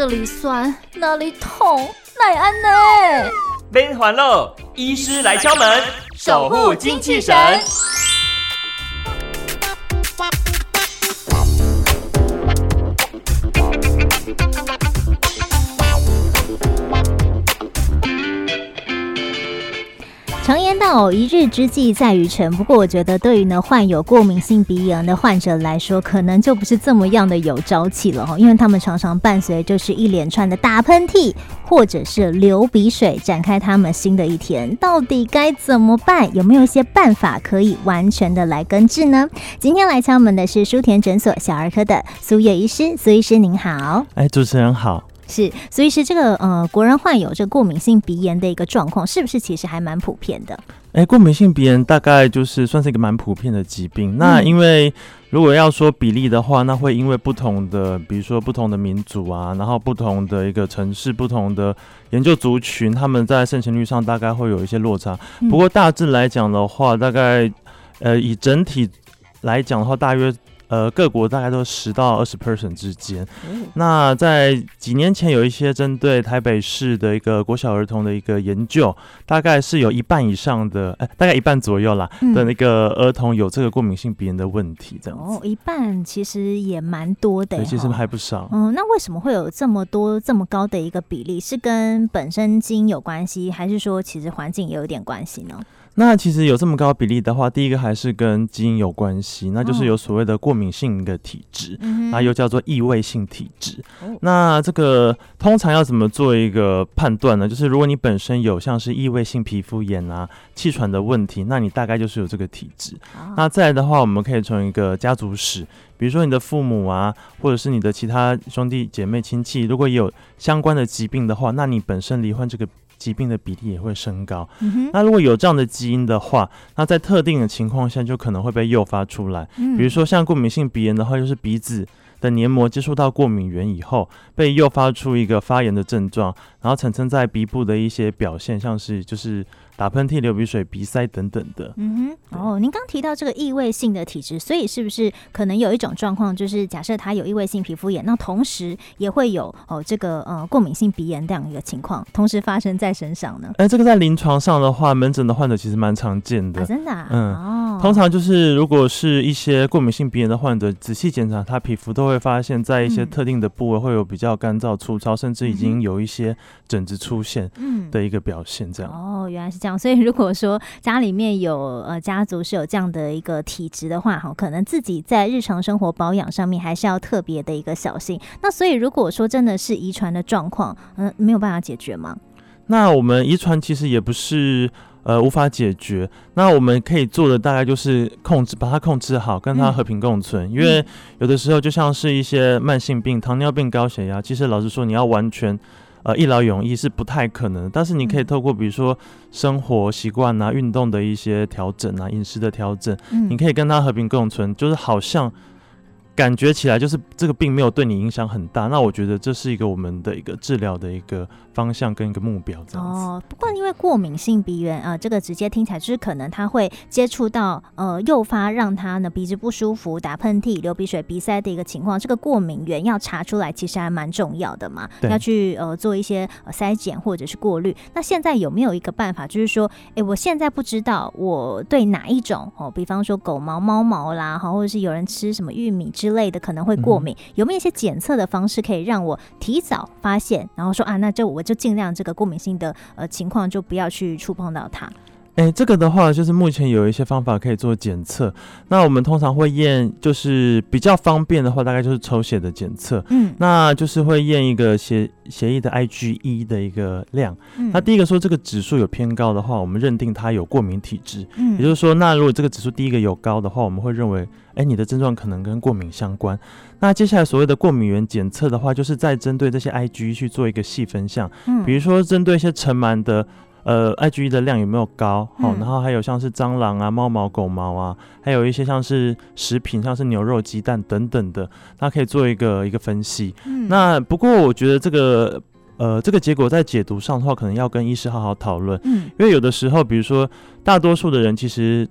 这里酸，那里痛，奈安呢？免烦恼，医师来敲门，守护精气神。常言道，一日之计在于晨。不过，我觉得对于呢患有过敏性鼻炎的患者来说，可能就不是这么样的有朝气了哈，因为他们常常伴随就是一连串的打喷嚏或者是流鼻水，展开他们新的一天。到底该怎么办？有没有一些办法可以完全的来根治呢？今天来敲门的是舒田诊所小儿科的苏叶医师，苏医师您好。哎，主持人好。是，所以是这个呃，国人患有这个过敏性鼻炎的一个状况，是不是其实还蛮普遍的？哎，过敏性鼻炎大概就是算是一个蛮普遍的疾病。那因为如果要说比例的话，那会因为不同的，比如说不同的民族啊，然后不同的一个城市、不同的研究族群，他们在盛行率上大概会有一些落差。不过大致来讲的话，大概呃以整体来讲的话，大约。呃，各国大概都十到二十 percent 之间。嗯。那在几年前有一些针对台北市的一个国小儿童的一个研究，大概是有一半以上的，哎，大概一半左右啦的那个儿童有这个过敏性鼻炎的问题，这样子。哦，一半其实也蛮多的。对，其实还不少。嗯，那为什么会有这么多这么高的一个比例？是跟本身基因有关系，还是说其实环境也有点关系呢？那其实有这么高比例的话，第一个还是跟基因有关系，那就是有所谓的过敏性的体质，那、哦、又叫做异位性体质。嗯、那这个通常要怎么做一个判断呢？就是如果你本身有像是异位性皮肤炎啊、气喘的问题，那你大概就是有这个体质。哦、那再来的话，我们可以从一个家族史，比如说你的父母啊，或者是你的其他兄弟姐妹亲戚，如果有相关的疾病的话，那你本身罹患这个。疾病的比例也会升高。嗯。那如果有这样的基因的话，那在特定的情况下就可能会被诱发出来。嗯。比如说像过敏性鼻炎的话，就是鼻子的黏膜接触到过敏源以后，被诱发出一个发炎的症状，然后产生在鼻部的一些表现，像是就是。打喷嚏、流鼻水、鼻塞等等的。嗯哼，哦，您刚提到这个异位性的体质，所以是不是可能有一种状况，就是假设他有异位性皮肤炎，那同时也会有哦这个呃过敏性鼻炎这样一个情况，同时发生在身上呢？哎、欸，这个在临床上的话，门诊的患者其实蛮常见的。啊、真的、啊？嗯，哦，通常就是如果是一些过敏性鼻炎的患者，仔细检查他皮肤，都会发现，在一些特定的部位会有比较干燥、粗糙，甚至已经有一些疹子出现的一个表现。这样、嗯。哦，原来是这样。所以，如果说家里面有呃家族是有这样的一个体质的话，哈，可能自己在日常生活保养上面还是要特别的一个小心。那所以，如果说真的是遗传的状况，嗯、呃，没有办法解决吗？那我们遗传其实也不是呃无法解决。那我们可以做的大概就是控制，把它控制好，跟它和平共存。嗯、因为有的时候就像是一些慢性病，糖尿病、高血压，其实老实说，你要完全。呃，一劳永逸是不太可能，但是你可以透过比如说生活习惯啊、运动的一些调整啊、饮食的调整，嗯，你可以跟他和平共存，就是好像。感觉起来就是这个病没有对你影响很大，那我觉得这是一个我们的一个治疗的一个方向跟一个目标这样子。哦，不过因为过敏性鼻炎啊，呃，这个直接听起来就是可能他会接触到呃诱发让他呢鼻子不舒服、打喷嚏、流鼻水、鼻塞的一个情况。这个过敏源要查出来其实还蛮重要的嘛，要去呃做一些呃筛检或者是过滤。那现在有没有一个办法，就是说，哎，我现在不知道我对哪一种哦，比方说狗毛、猫毛啦，哈，或者是有人吃什么玉米之类的可能会过敏，嗯、有没有一些检测的方式可以让我提早发现，然后说啊，那这我就尽量这个过敏性的呃情况就不要去触碰到它。哎、欸，这个的话就是目前有一些方法可以做检测。那我们通常会验，就是比较方便的话，大概就是抽血的检测。嗯，那就是会验一个血血液的 IgE 的一个量。嗯，那第一个说这个指数有偏高的话，我们认定它有过敏体质。嗯，也就是说，那如果这个指数第一个有高的话，我们会认为，哎、欸，你的症状可能跟过敏相关。那接下来所谓的过敏原检测的话，就是在针对这些 IgE 去做一个细分项。嗯，比如说针对一些尘螨的。呃，IgE 的量有没有高？好、嗯，然后还有像是蟑螂啊、猫毛、狗毛啊，还有一些像是食品，像是牛肉、鸡蛋等等的，它可以做一个一个分析。嗯，那不过我觉得这个呃这个结果在解读上的话，可能要跟医师好好讨论。嗯，因为有的时候，比如说大多数的人其实。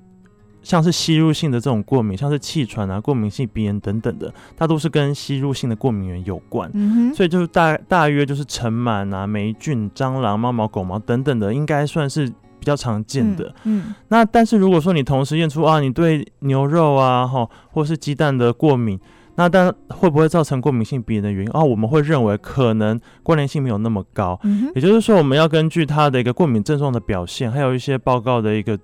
像是吸入性的这种过敏，像是气喘啊、过敏性鼻炎等等的，它都是跟吸入性的过敏源有关。所以就是大大约就是尘螨啊、霉菌、蟑螂、猫毛、狗毛等等的，应该算是比较常见的。嗯，嗯，那但是如果说你同时验出啊，你对牛肉啊、哈或是鸡蛋的过敏，那但会不会造成过敏性鼻炎的原因啊？我们会认为可能关联性没有那么高。嗯，也就是说，我们要根据它的一个过敏症状的表现，还有一些报告的一个。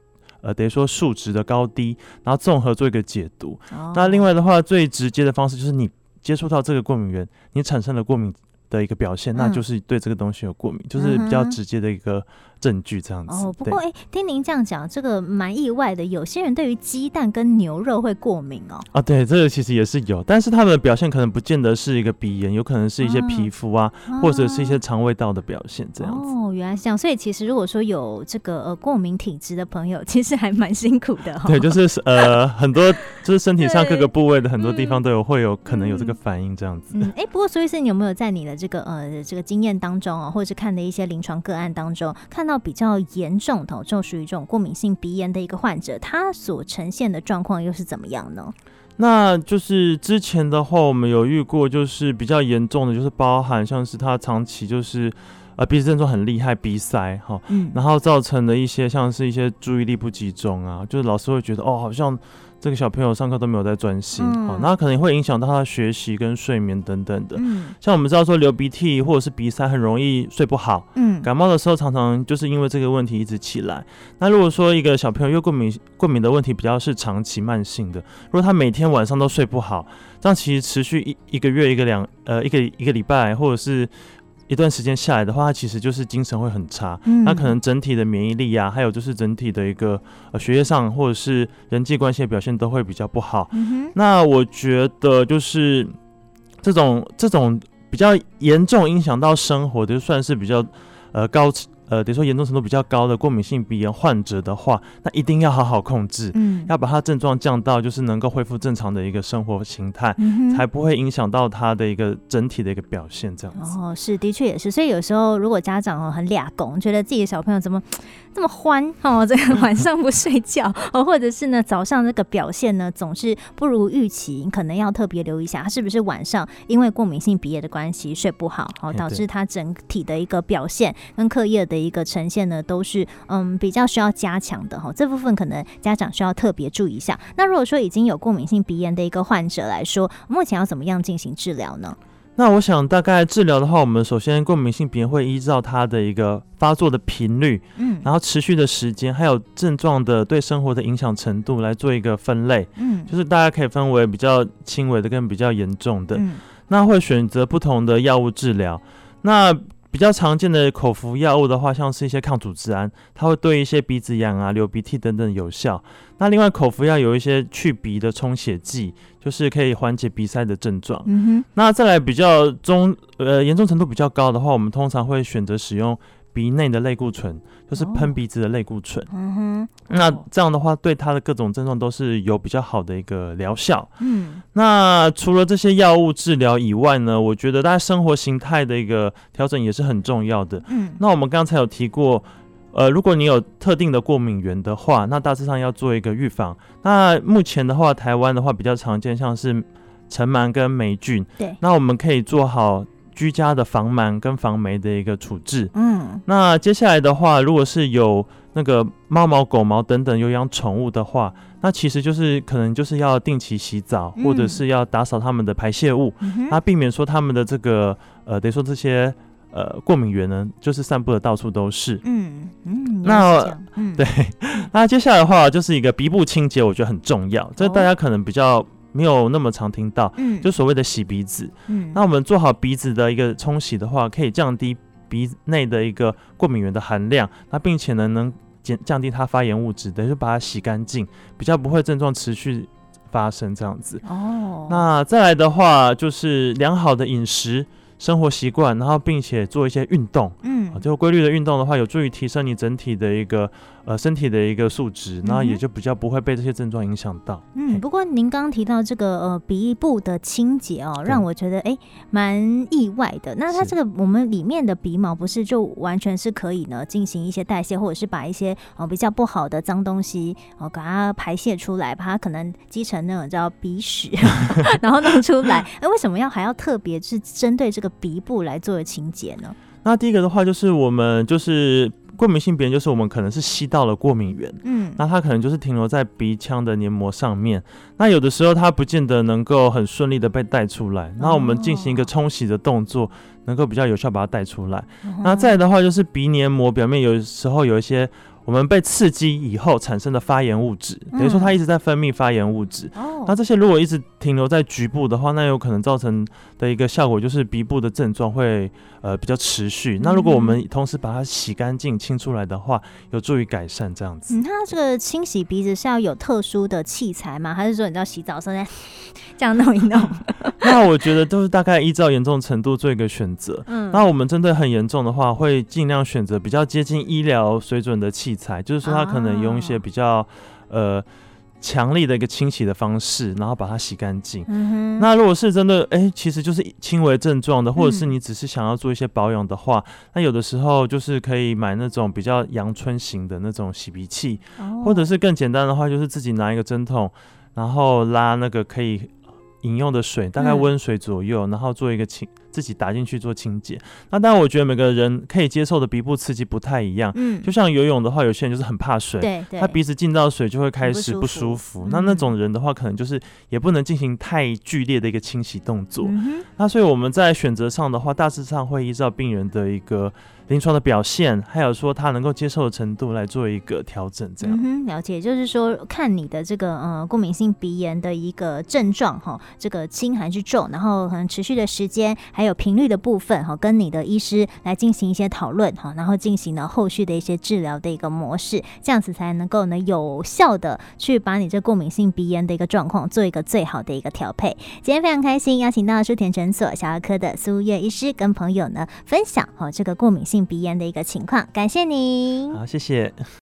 呃，等于说数值的高低，然后综合做一个解读。Oh. 那另外的话，最直接的方式就是你接触到这个过敏源，你产生了过敏的一个表现，嗯、那就是对这个东西有过敏，就是比较直接的一个。证据这样子哦，不过哎，听您这样讲，这个蛮意外的。有些人对于鸡蛋跟牛肉会过敏哦。啊，对，这个其实也是有，但是他们的表现可能不见得是一个鼻炎，有可能是一些皮肤啊，啊或者是一些肠胃道的表现这样子。哦，原来是这样。所以其实如果说有这个呃过敏体质的朋友，其实还蛮辛苦的、哦。对，就是 呃很多就是身体上各个部位的很多地方都有、嗯、会有可能有这个反应这样子。哎、嗯，不过苏医生，你有没有在你的这个呃这个经验当中啊，或者是看的一些临床个案当中，看比较严重的就属于这种过敏性鼻炎的一个患者，他所呈现的状况又是怎么样呢？那就是之前的话，我们有遇过，就是比较严重的，就是包含像是他长期就是呃鼻子症状很厉害，鼻塞哈，嗯，然后造成的一些像是一些注意力不集中啊，就是老师会觉得哦，好像。这个小朋友上课都没有在专心，嗯、哦，那可能会影响到他的学习跟睡眠等等的。嗯，像我们知道说流鼻涕或者是鼻塞很容易睡不好，嗯，感冒的时候常常就是因为这个问题一直起来。那如果说一个小朋友又过敏，过敏的问题比较是长期慢性的，如果他每天晚上都睡不好，这样其实持续一一个月、一个两呃一个一个礼拜或者是。一段时间下来的话，它其实就是精神会很差，嗯，那可能整体的免疫力啊，还有就是整体的一个呃学业上或者是人际关系的表现都会比较不好。嗯，那我觉得就是这种这种比较严重影响到生活的，就算是比较呃高。呃，等于说严重程度比较高的过敏性鼻炎患者的话，那一定要好好控制，嗯，要把他症状降到就是能够恢复正常的一个生活形态，嗯，才不会影响到他的一个整体的一个表现这样子。哦，是，的确也是。所以有时候如果家长哦很俩拱，觉得自己的小朋友怎么这么欢哦，这个 晚上不睡觉哦，或者是呢早上这个表现呢总是不如预期，你可能要特别留意一下，他是不是晚上因为过敏性鼻炎的关系睡不好，哦，导致他整体的一个表现跟课业的。的一个呈现呢，都是嗯比较需要加强的哈，这部分可能家长需要特别注意一下。那如果说已经有过敏性鼻炎的一个患者来说，目前要怎么样进行治疗呢？那我想大概治疗的话，我们首先过敏性鼻炎会依照它的一个发作的频率，嗯，然后持续的时间，还有症状的对生活的影响程度来做一个分类，嗯，就是大家可以分为比较轻微的跟比较严重的，嗯，那会选择不同的药物治疗，那。比较常见的口服药物的话，像是一些抗组织胺，它会对一些鼻子痒啊、流鼻涕等等有效。那另外口服药有一些去鼻的充血剂，就是可以缓解鼻塞的症状。嗯哼。那再来比较中呃严重程度比较高的话，我们通常会选择使用。鼻内的类固醇就是喷鼻子的类固醇，嗯哼，那这样的话对它的各种症状都是有比较好的一个疗效。嗯，那除了这些药物治疗以外呢，我觉得大家生活形态的一个调整也是很重要的。嗯，那我们刚才有提过，呃，如果你有特定的过敏源的话，那大致上要做一个预防。那目前的话，台湾的话比较常见像是尘螨跟霉菌，对，那我们可以做好。居家的防螨跟防霉的一个处置。嗯，那接下来的话，如果是有那个猫毛、狗毛等等有养宠物的话，那其实就是可能就是要定期洗澡，嗯、或者是要打扫它们的排泄物，嗯、那避免说它们的这个呃，等于说这些呃过敏源呢，就是散布的到处都是。嗯嗯，那嗯 对，那接下来的话就是一个鼻部清洁，我觉得很重要，这大家可能比较。没有那么常听到，嗯，就所谓的洗鼻子，嗯，那我们做好鼻子的一个冲洗的话，可以降低鼻内的一个过敏源的含量，那并且呢能减降低它发炎物质，等于把它洗干净，比较不会症状持续发生这样子。哦，那再来的话就是良好的饮食生活习惯，然后并且做一些运动，嗯，嗯，就规律的运动的话，有助于提升你整体的一个呃身体的一个素质，那也就比较不会被这些症状影响到。嗯，不过您刚刚提到这个呃鼻部的清洁哦，让我觉得哎蛮意外的。那它这个我们里面的鼻毛不是就完全是可以呢进行一些代谢，或者是把一些呃比较不好的脏东西哦给它排泄出来，把它可能积成那种叫鼻屎，然后弄出来。哎，为什么要还要特别是针对这个鼻部来做清洁呢？那第一个的话，就是我们就是过敏性鼻炎，就是我们可能是吸到了过敏源，嗯，那它可能就是停留在鼻腔的黏膜上面。那有的时候它不见得能够很顺利的被带出来，那我们进行一个冲洗的动作，能够比较有效把它带出来。那再的话，就是鼻黏膜表面有时候有一些。我们被刺激以后产生的发炎物质，等于说它一直在分泌发炎物质。哦，那这些如果一直停留在局部的话，那有可能造成的一个效果就是鼻部的症状会呃比较持续。那如果我们同时把它洗干净清出来的话，有助于改善这样子。嗯，它这个清洗鼻子是要有特殊的器材吗？还是说你要洗澡时候 这样弄一弄？那我觉得都是大概依照严重程度做一个选择。嗯，那我们针对很严重的话，会尽量选择比较接近医疗水准的器材。就是说，他可能用一些比较呃强力的一个清洗的方式，然后把它洗干净。嗯、那如果是真的，哎、欸，其实就是轻微症状的，或者是你只是想要做一些保养的话，嗯，那有的时候就是可以买那种比较阳春型的那种洗鼻器，哦，或者是更简单的话，就是自己拿一个针筒，然后拉那个可以饮用的水，大概温水左右，嗯，然后做一个清。自己打进去做清洁，那当然我觉得每个人可以接受的鼻部刺激不太一样。嗯，就像游泳的话，有些人就是很怕水，对，对，他鼻子进到水就会开始不舒服。舒服，那那种人的话，可能就是也不能进行太剧烈的一个清洗动作。嗯。那所以我们在选择上的话，大致上会依照病人的一个临床的表现，还有说他能够接受的程度来做一个调整。这样。嗯，了解，就是说看你的这个呃过敏性鼻炎的一个症状哈，这个轻还是重，然后可能持续的时间还。还有频率的部分哈，跟你的医师来进行一些讨论哈，然后进行了后续的一些治疗的一个模式，这样子才能够呢有效的去把你这过敏性鼻炎的一个状况做一个最好的一个调配。今天非常开心邀请到舒田诊所小儿科的苏岳医师跟朋友呢分享哈这个过敏性鼻炎的一个情况，感谢您。好，谢谢。